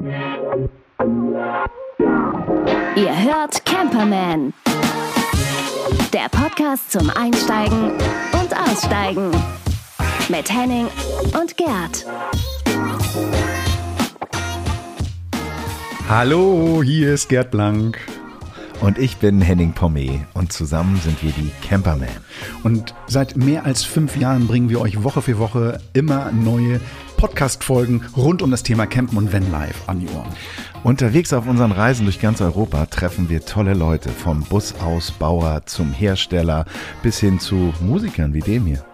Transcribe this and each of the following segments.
Ihr hört Camperman. Der Podcast zum Einsteigen und Aussteigen. Mit Henning und Gerd. Hallo, hier ist Gerd Blank. Und ich bin Henning Pomme und zusammen sind wir die Camperman. Und seit mehr als fünf Jahren bringen wir euch Woche für Woche immer neue Podcast-Folgen rund um das Thema Campen und Vanlife an die Ohren. Unterwegs auf unseren Reisen durch ganz Europa treffen wir tolle Leute, vom Busausbauer zum Hersteller bis hin zu Musikern wie dem hier.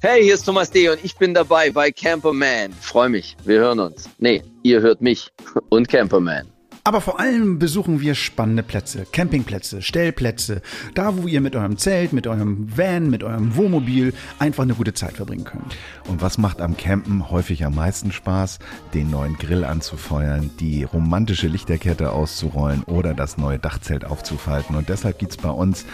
Hey, hier ist Thomas D. und ich bin dabei bei Camperman. Freue mich, wir hören uns. Nee, ihr hört mich und Camperman. Aber vor allem besuchen wir spannende Plätze, Campingplätze, Stellplätze, da wo ihr mit eurem Zelt, mit eurem Van, mit eurem Wohnmobil einfach eine gute Zeit verbringen könnt. Und was macht am Campen häufig am meisten Spaß? Den neuen Grill anzufeuern, die romantische Lichterkette auszurollen oder das neue Dachzelt aufzufalten. Und deshalb gibt's bei uns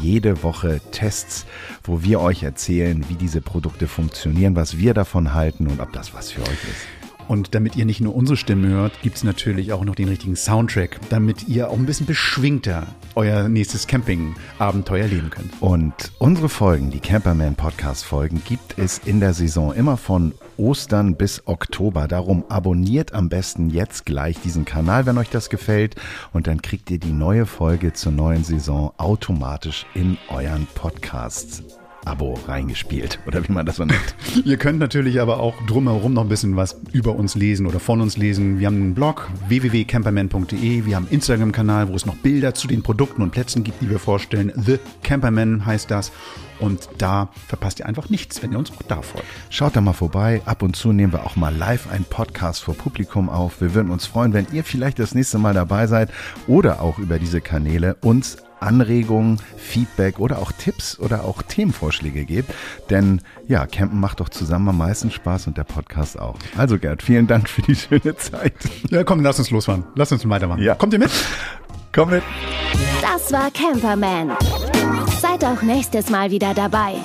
jede Woche Tests, wo wir euch erzählen, wie diese Produkte funktionieren, was wir davon halten und ob das was für euch ist. Und damit ihr nicht nur unsere Stimme hört, gibt's natürlich auch noch den richtigen Soundtrack, damit ihr auch ein bisschen beschwingter euer nächstes Camping-Abenteuer leben könnt. Und unsere Folgen, die Camperman Podcast Folgen, gibt es in der Saison immer von Ostern bis Oktober. Darum abonniert am besten jetzt gleich diesen Kanal, wenn euch das gefällt. Und dann kriegt ihr die neue Folge zur neuen Saison automatisch in euren Podcasts. Abo reingespielt oder wie man das so nennt. Ihr könnt natürlich aber auch drumherum noch ein bisschen was über uns lesen oder von uns lesen. Wir haben einen Blog www.camperman.de, wir haben einen Instagram-Kanal, wo es noch Bilder zu den Produkten und Plätzen gibt, die wir vorstellen. The Camperman heißt das. Und da verpasst ihr einfach nichts, wenn ihr uns auch da folgt. Schaut da mal vorbei. Ab und zu nehmen wir auch mal live einen Podcast vor Publikum auf. Wir würden uns freuen, wenn ihr vielleicht das nächste Mal dabei seid oder auch über diese Kanäle uns Anregungen, Feedback oder auch Tipps oder auch Themenvorschläge gebt. Denn ja, Campen macht doch zusammen am meisten Spaß und der Podcast auch. Also Gerd, vielen Dank für die schöne Zeit. Ja, komm, lass uns losfahren. Lass uns weitermachen. Ja. Kommt ihr mit? Komm mit. Das war Camperman. Seid auch nächstes Mal wieder dabei.